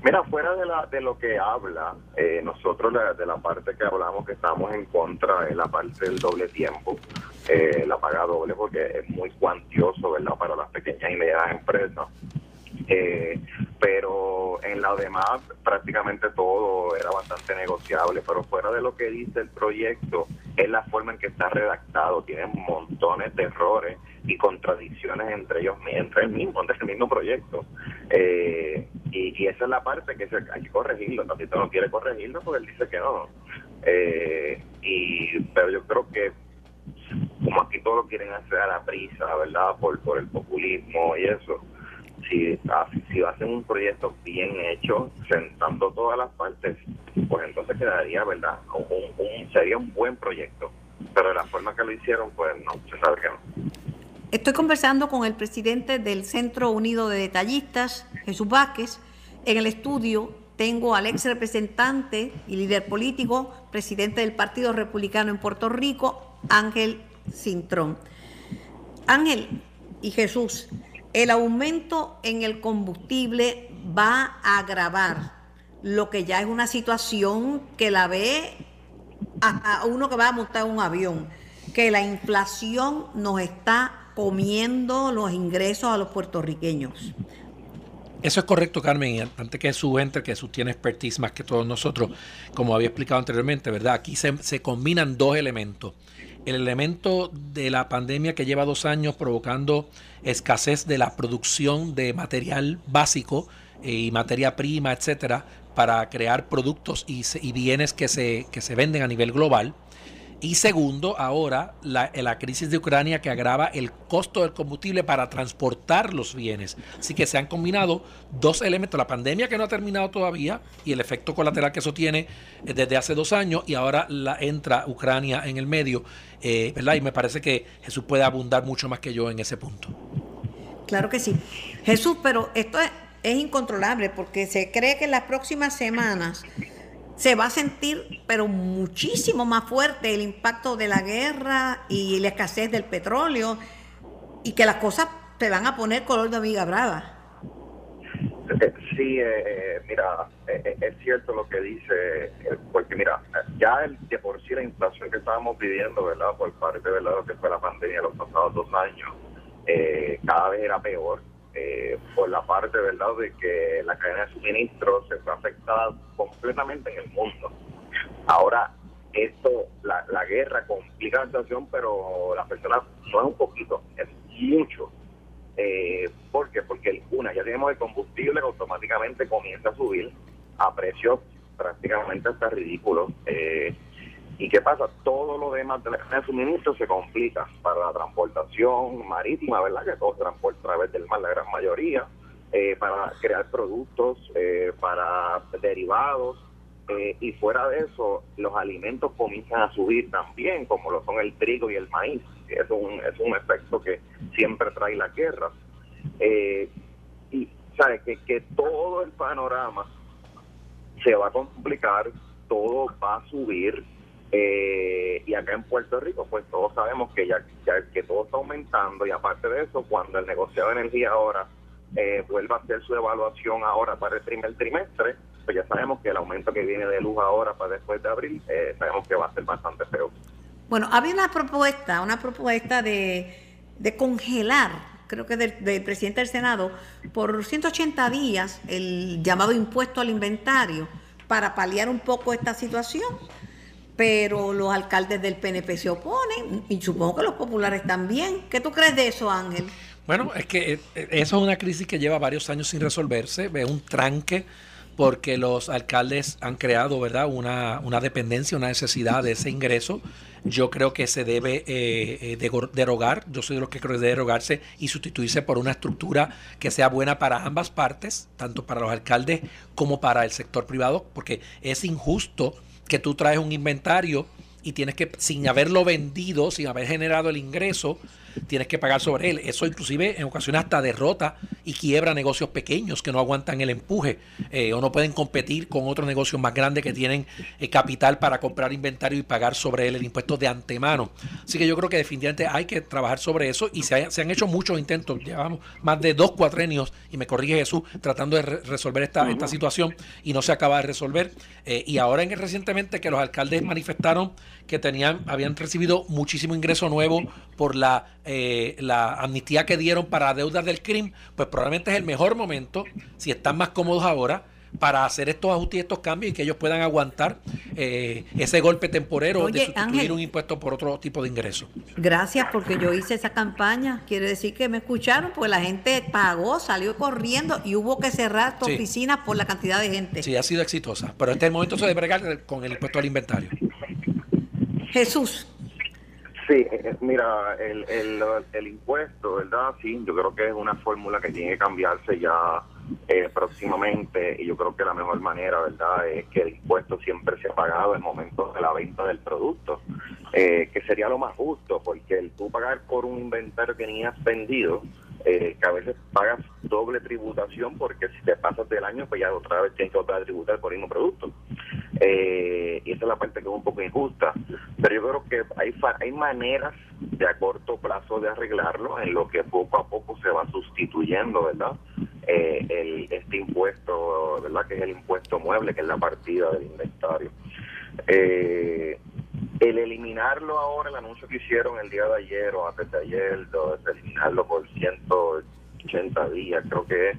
Mira, fuera de, la, de lo que habla, eh, nosotros de, la parte que hablamos que estamos en contra de la parte del doble tiempo, eh, la paga doble porque es muy cuantioso, ¿verdad?, para las pequeñas y medianas empresas. Eh, pero en la demás prácticamente todo era bastante negociable, pero fuera de lo que dice el proyecto, es la forma en que está redactado, tiene montones de errores y contradicciones entre ellos, entre el mismo, entre el mismo proyecto. Eh, y, esa es la parte que hay que corregirlo, Tantito no quiere corregirlo porque él dice que no. Eh, y Pero yo creo que como aquí todo lo quieren hacer a la prisa, ¿verdad? Por, por el populismo y eso si, si hacen un proyecto bien hecho, sentando todas las partes, pues entonces quedaría, ¿verdad? Un, sería un buen proyecto. Pero de la forma que lo hicieron, pues no, se sabe que no. Estoy conversando con el presidente del Centro Unido de Detallistas, Jesús Vázquez. En el estudio tengo al ex representante y líder político, presidente del Partido Republicano en Puerto Rico, Ángel Cintrón. Ángel y Jesús, el aumento en el combustible va a agravar lo que ya es una situación que la ve a, uno que va a montar un avión, que la inflación nos está comiendo los ingresos a los puertorriqueños. Eso es correcto, Carmen. Antes que su entre, que tiene expertise más que todos nosotros, como había explicado anteriormente, ¿verdad? Aquí se combinan dos elementos el elemento de la pandemia que lleva dos años provocando escasez de la producción de material básico eh, y materia prima, etcétera, para crear productos y, y bienes que se, que se venden a nivel global. Y segundo, ahora la, crisis de Ucrania que agrava el costo del combustible para transportar los bienes. Así que se han combinado dos elementos, la pandemia que no ha terminado todavía y el efecto colateral que eso tiene eh, desde hace dos años y ahora la, entra Ucrania en el medio, eh, ¿verdad? Y me parece que Jesús puede abundar mucho más que yo en ese punto. Claro que sí. Jesús, pero esto es, es incontrolable porque se cree que en las próximas semanas se va a sentir, pero muchísimo más fuerte el impacto de la guerra y la escasez del petróleo y que las cosas se van a poner color de amiga brava. Eh, sí, eh, mira, eh, es cierto lo que dice, porque mira, ya el, de por sí la inflación que estábamos pidiendo, ¿verdad? Por parte de lo que fue la pandemia los pasados dos años, cada vez era peor eh, por la parte, ¿verdad?, de que la cadena de suministro se fue afectada completamente en el mundo. Ahora, esto, la, la guerra complica la situación, pero las personas no es un poquito, es mucho. Eh, ¿Por qué? Porque una, ya tenemos el combustible que automáticamente comienza a subir a precios prácticamente hasta ridículos. Eh, ¿Y qué pasa? Todo lo demás de la suministro se complica para la transportación marítima, ¿verdad? Que todo se transporta a través del mar, la gran mayoría, eh, para crear productos, eh, para derivados, eh, y fuera de eso, los alimentos comienzan a subir también, como lo son el trigo y el maíz. Es un, es un efecto que siempre trae la guerra. y, ¿sabes? Que, que todo el panorama se va a complicar, todo va a subir eh, y acá en Puerto Rico, pues todos sabemos que ya, que todo está aumentando y aparte de eso, cuando el negociado de energía ahora eh, vuelva a hacer su evaluación ahora para el primer trimestre, pues ya sabemos que el aumento que viene de luz ahora para después de abril, eh, sabemos que va a ser bastante feo. Bueno, había una propuesta, una propuesta de, de congelar, creo que del, del presidente del Senado, por 180 días el llamado impuesto al inventario para paliar un poco esta situación pero los alcaldes del PNP se oponen y supongo que los populares también. ¿Qué tú crees de eso, Ángel? Bueno, es que eh, eso es una crisis que lleva varios años sin resolverse, es un tranque porque los alcaldes han creado, ¿verdad?, una, una dependencia, una necesidad de ese ingreso. Yo creo que se debe eh, eh derogar, yo soy de los que creo que debe derogarse y sustituirse por una estructura que sea buena para ambas partes, tanto para los alcaldes como para el sector privado, porque es injusto que tú traes un inventario y tienes que, sin haberlo vendido, sin haber generado el ingreso, tienes que pagar sobre él. Eso inclusive en ocasiones hasta derrota y quiebra negocios pequeños que no aguantan el empuje eh, o no pueden competir con otros negocios más grandes que tienen eh, capital para comprar inventario y pagar sobre él el impuesto de antemano. Así que yo creo que definitivamente hay que trabajar sobre eso y se, han hecho muchos intentos. Llevamos más de dos cuatrenios, y me corrige Jesús, tratando de resolver esta, esta situación y no se acaba de resolver. Eh, y ahora en recientemente que los alcaldes manifestaron que tenían, habían recibido muchísimo ingreso nuevo por la eh, la amnistía que dieron para deudas del crimen, pues probablemente es el mejor momento, si están más cómodos ahora, para hacer estos ajustes y estos cambios y que ellos puedan aguantar eh, ese golpe temporero de sustituir un impuesto por otro tipo de ingreso. Gracias, porque yo hice esa campaña. Quiere decir que me escucharon, pues la gente pagó, salió corriendo y hubo que cerrar tu oficina por la cantidad de gente. Sí, ha sido exitosa. Pero este es el momento de bregar con el impuesto al inventario. Jesús. Sí, eh, mira, el, el, el, impuesto, ¿verdad? Sí, yo creo que es una fórmula que tiene que cambiarse ya eh, próximamente y yo creo que la mejor manera, ¿verdad?, es que el impuesto siempre se ha pagado en el momento de la venta del producto, eh, que sería lo más justo, porque el tú pagar por un inventario que ni has vendido, eh, que a veces pagas doble tributación porque si te pasas del año, pues ya otra vez tienes que otra tributar por el mismo producto. Eh, y esa es la parte que es un poco injusta. Pero yo creo que hay, hay maneras de a corto plazo de arreglarlo, en lo que poco a poco se va sustituyendo, ¿verdad? Eh, el, este impuesto, ¿verdad? Que es el impuesto mueble, que es la partida del inventario. Eh, el eliminarlo ahora, el anuncio que hicieron el día de ayer o antes de ayer, de eliminarlo por 180 días, creo que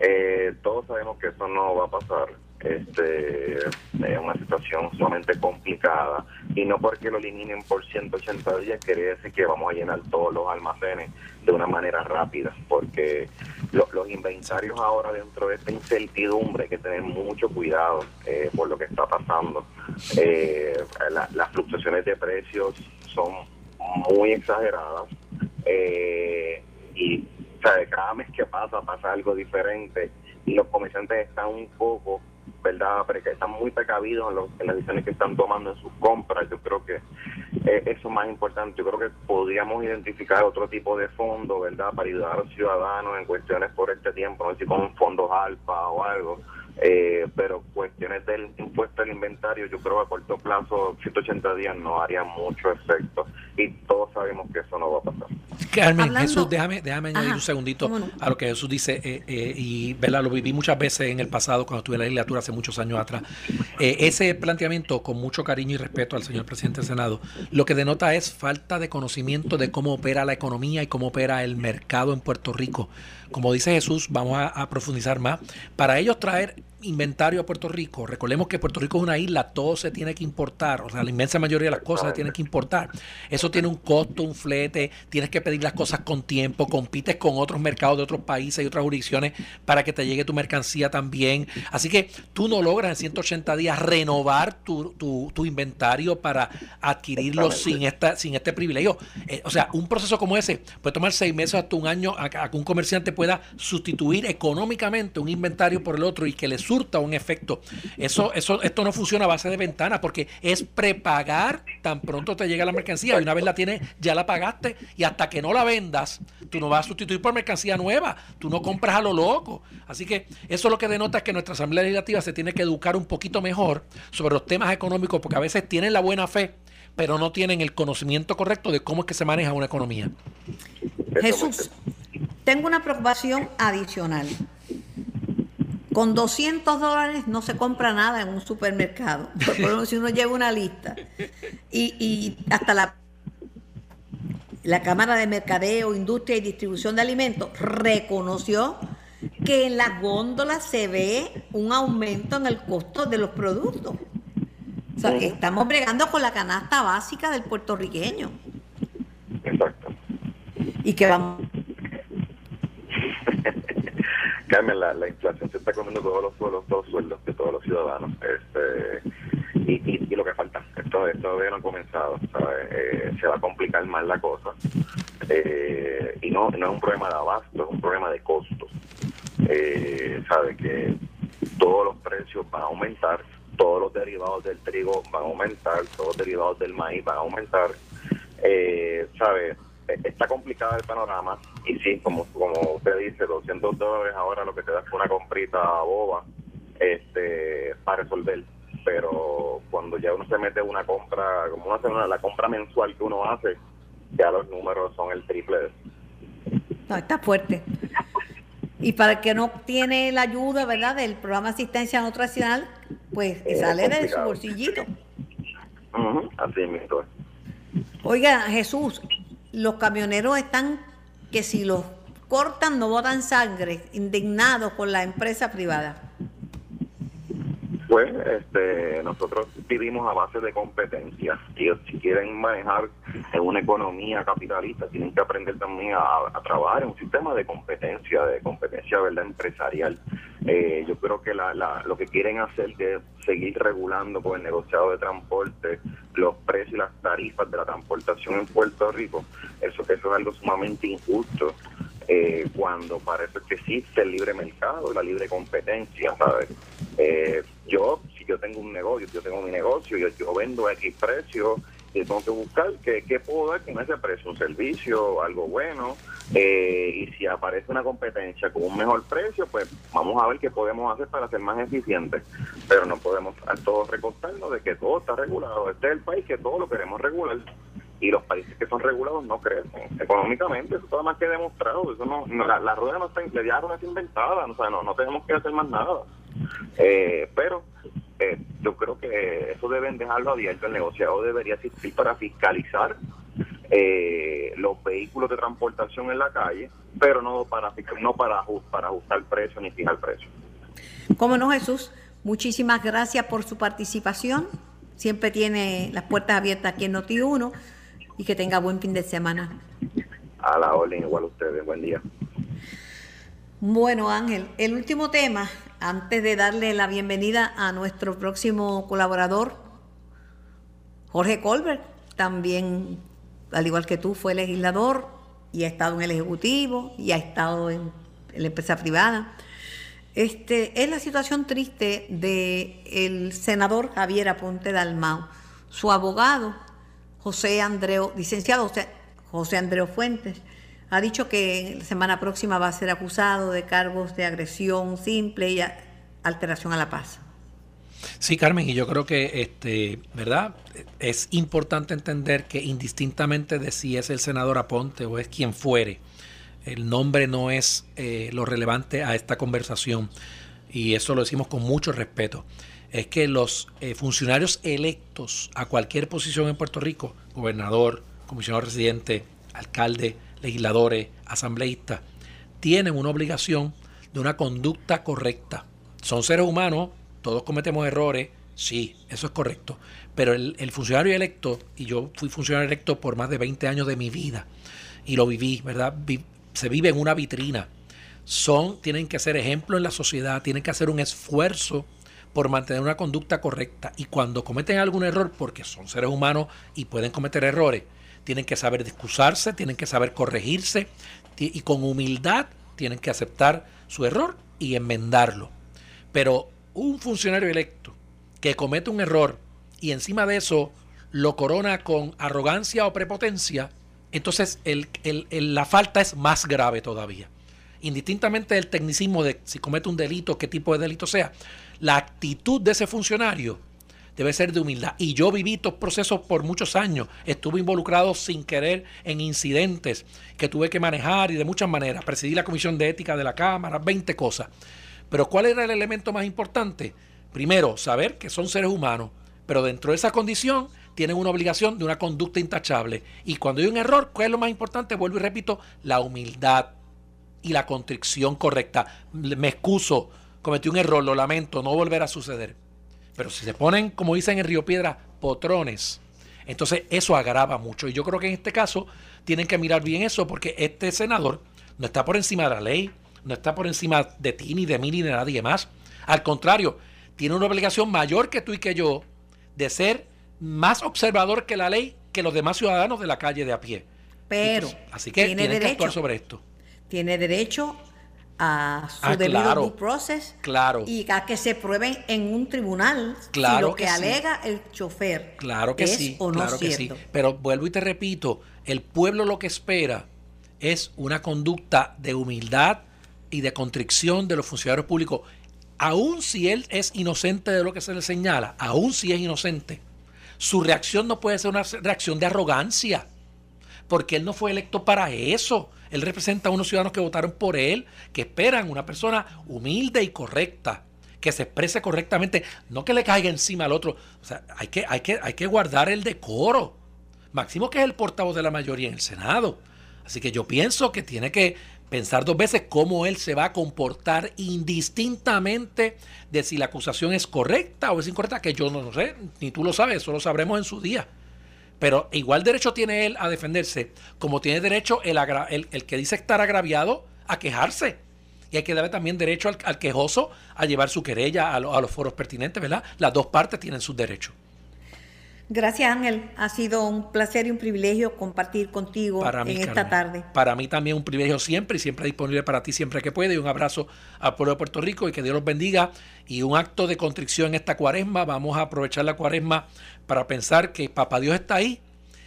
eh, todos sabemos que eso no va a pasar este, es una situación sumamente complicada. Y no porque lo eliminen por 180 días quiere decir que vamos a llenar todos los almacenes de una manera rápida porque los inventarios ahora dentro de esta incertidumbre hay que tener mucho cuidado eh, por lo que está pasando eh, las fluctuaciones de precios son muy exageradas eh, y cada mes que pasa pasa algo diferente y los comerciantes están un poco ¿verdad? Pero están muy precavidos en, las decisiones que están tomando en sus compras. Yo creo que eh, eso es más importante. Yo creo que podríamos identificar otro tipo de fondo, ¿verdad? Para ayudar a los ciudadanos en cuestiones por este tiempo, no sé si con fondos alfa o algo. Eh, pero cuestiones del impuesto al inventario, yo creo que a corto plazo, 180 días no haría mucho efecto y todos sabemos que eso no va a pasar. Carmen, Jesús, déjame, déjame añadir un segundito a lo que Jesús dice, eh, eh, y ¿verdad? lo viví muchas veces en el pasado cuando estuve en la legislatura hace muchos años atrás. Eh, ese planteamiento, con mucho cariño y respeto al señor presidente del Senado, lo que denota es falta de conocimiento de cómo opera la economía y cómo opera el mercado en Puerto Rico. Como dice Jesús, vamos a profundizar más. Para ellos traer inventario a Puerto Rico. Recordemos que Puerto Rico es una isla, todo se tiene que importar, o sea, la inmensa mayoría de las cosas se tienen que importar. Eso tiene un costo, un flete, tienes que pedir las cosas con tiempo, compites con otros mercados de otros países y otras jurisdicciones para que te llegue tu mercancía también. Así que tú no logras en 180 días renovar tu, tu, inventario para adquirirlo sin, esta, sin este privilegio. Eh, o sea, un proceso como ese puede tomar seis meses hasta un año a, que un comerciante pueda sustituir económicamente un inventario por el otro y que le un efecto. Eso, eso, esto no funciona a base de ventana porque es prepagar tan pronto te llega la mercancía y una vez la tienes, ya la pagaste y hasta que no la vendas, tú no vas a sustituir por mercancía nueva, tú no compras a lo loco. Así que eso lo que denota es que nuestra Asamblea Legislativa se tiene que educar un poquito mejor sobre los temas económicos porque a veces tienen la buena fe, pero no tienen el conocimiento correcto de cómo es que se maneja una economía. Jesús, tengo una preocupación adicional. Con 200 dólares no se compra nada en un supermercado. Por ejemplo, si uno lleva una lista y, hasta la, la Cámara de Mercadeo, Industria y Distribución de Alimentos reconoció que en las góndolas se ve un aumento en el costo de los productos. O sea, estamos bregando con la canasta básica del puertorriqueño. Exacto. Y que vamos La, inflación se está comiendo todos los sueldos, todos los sueldos de todos los ciudadanos. Este, y, lo que falta, esto, esto todavía no ha comenzado, eh, se va a complicar más la cosa. Eh, y no, no es un problema de abasto, es un problema de costos. Eh, sabe que todos los precios van a aumentar, todos los derivados del trigo van a aumentar, todos los derivados del maíz van a aumentar. Eh, ¿sabe? Está complicado el panorama y sí, como, como usted dice, 200 dólares ahora lo que te da es una comprita boba este para resolver. Pero cuando ya uno se mete una compra, como uno hace la compra mensual que uno hace, ya los números son el triple. No, está fuerte. Y para el que no tiene la ayuda, ¿verdad?, del programa de asistencia nutricional, pues que sale de su bolsillito. así mismo. Oiga, Jesús, los camioneros están que si los cortan no botan sangre, indignados con la empresa privada. Pues este, nosotros vivimos a base de competencia. Ellos si quieren manejar en una economía capitalista tienen que aprender también a, trabajar en un sistema de competencia, de competencia verdad empresarial. Eh, yo creo que lo que quieren hacer es seguir regulando con el negociado de transporte los precios y las tarifas de la transportación en Puerto Rico. Eso eso es algo sumamente injusto. Eh, cuando parece que existe el libre mercado, la libre competencia, ¿sabes? Eh, yo, si yo tengo un negocio, yo tengo mi negocio, yo, yo vendo X precio, y tengo que buscar qué, qué puedo dar con ese precio, un servicio, algo bueno, eh, y si aparece una competencia con un mejor precio, pues vamos a ver qué podemos hacer para ser más eficientes, pero no podemos a todos recortarnos de que todo está regulado, este es el país que todo lo queremos regular y los países que son regulados no crecen económicamente, eso está más que demostrado, eso no, la, rueda no está, la rueda está inventada, o sea, no, no tenemos que hacer más nada. Eh, pero eh, yo creo que eso deben dejarlo abierto. El negociado debería existir para fiscalizar eh, los vehículos de transportación en la calle, pero no para no para, para ajustar precio ni fijar precio. Cómo no, Jesús. Muchísimas gracias por su participación. Siempre tiene las puertas abiertas aquí en Noti1 y que tenga buen fin de semana. A la orden, igual ustedes. Buen día. Bueno, Ángel, el último tema antes de darle la bienvenida a nuestro próximo colaborador, Jorge Colbert, también, al igual que tú, fue legislador y ha estado en el Ejecutivo y ha estado en, la empresa privada. Este, es la situación triste del senador Javier Aponte Dalmau. Su abogado, José Andreo, licenciado José Andreo Fuentes, ha dicho que la semana próxima va a ser acusado de cargos de agresión simple y alteración a la paz. Sí, Carmen, y yo creo que, este, ¿verdad? Es importante entender que indistintamente de si es el senador Aponte o es quien fuere, el nombre no es eh, lo relevante a esta conversación. Y eso lo decimos con mucho respeto. Es que los eh, funcionarios electos a cualquier posición en Puerto Rico, gobernador, comisionado residente, alcalde, legisladores, asambleístas, tienen una obligación de una conducta correcta. Son seres humanos, todos cometemos errores, sí, eso es correcto. Pero el, funcionario electo, y yo fui funcionario electo por más de 20 años de mi vida, y lo viví, ¿verdad? se vive en una vitrina. Son, tienen que ser ejemplo en la sociedad, tienen que hacer un esfuerzo por mantener una conducta correcta. Y cuando cometen algún error, porque son seres humanos y pueden cometer errores, tienen que saber excusarse, tienen que saber corregirse y con humildad tienen que aceptar su error y enmendarlo. Pero un funcionario electo que comete un error y encima de eso lo corona con arrogancia o prepotencia, entonces la falta es más grave todavía. Indistintamente del tecnicismo de si comete un delito, qué tipo de delito sea, la actitud de ese funcionario debe ser de humildad. Y yo viví estos procesos por muchos años. Estuve involucrado sin querer en incidentes que tuve que manejar y de muchas maneras. Presidí la Comisión de Ética de la Cámara, 20 cosas. Pero ¿cuál era el elemento más importante? Primero, saber que son seres humanos, pero dentro de esa condición tienen una obligación de una conducta intachable. Y cuando hay un error, ¿cuál es lo más importante? Vuelvo y repito, la humildad y la contrición correcta. Me excuso, cometí un error, lo lamento, no volverá a suceder. Pero si se ponen, como dicen en Río Piedra, potrones, entonces eso agrava mucho. Y yo creo que en este caso tienen que mirar bien eso porque este senador no está por encima de la ley, no está por encima de ti, ni de mí, ni de nadie más. Al contrario, tiene una obligación mayor que tú y que yo de ser más observador que la ley que los demás ciudadanos de la calle de a pie. Pero así que tiene, que actuar sobre esto. Tiene derecho a su ah, debido due process claro. y a que se prueben en un tribunal claro lo que, alega el chofer claro que es sí, o no claro que sí. Pero vuelvo y te repito, el pueblo lo que espera es una conducta de humildad y de contrición de los funcionarios públicos, aun si él es inocente de lo que se le señala, aun si es inocente, su reacción no puede ser una reacción de arrogancia, porque él no fue electo para eso. Él representa a unos ciudadanos que votaron por él, que esperan una persona humilde y correcta, que se exprese correctamente, no que le caiga encima al otro. O sea, hay que, hay que, hay que guardar el decoro. Máximo que es el portavoz de la mayoría en el Senado. Así que yo pienso que tiene que pensar dos veces cómo él se va a comportar indistintamente de si la acusación es correcta o es incorrecta, que yo no sé, ni tú lo sabes, eso lo sabremos en su día. Pero igual derecho tiene él a defenderse, como tiene derecho el, el, que dice estar agraviado a quejarse. Y hay que darle también derecho al, quejoso a llevar su querella a, a, los foros pertinentes, ¿verdad? Las dos partes tienen sus derechos. Gracias Ángel, ha sido un placer y un privilegio compartir contigo en esta tarde. Para mí también un privilegio siempre y siempre disponible para ti siempre que puede. Y un abrazo al pueblo de Puerto Rico y que Dios los bendiga. Y un acto de contrición en esta cuaresma. Vamos a aprovechar la cuaresma para pensar que Papá Dios está ahí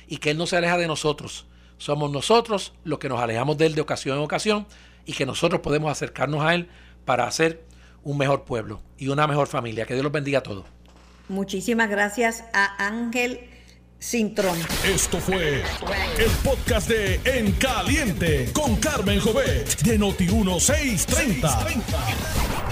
y que Él no se aleja de nosotros. Somos nosotros los que nos alejamos de Él de ocasión en ocasión y que nosotros podemos acercarnos a Él para hacer un mejor pueblo y una mejor familia. Que Dios los bendiga a todos. Muchísimas gracias a Ángel Cintrón. Esto fue el podcast de En Caliente con Carmen Jovet de Noti1630.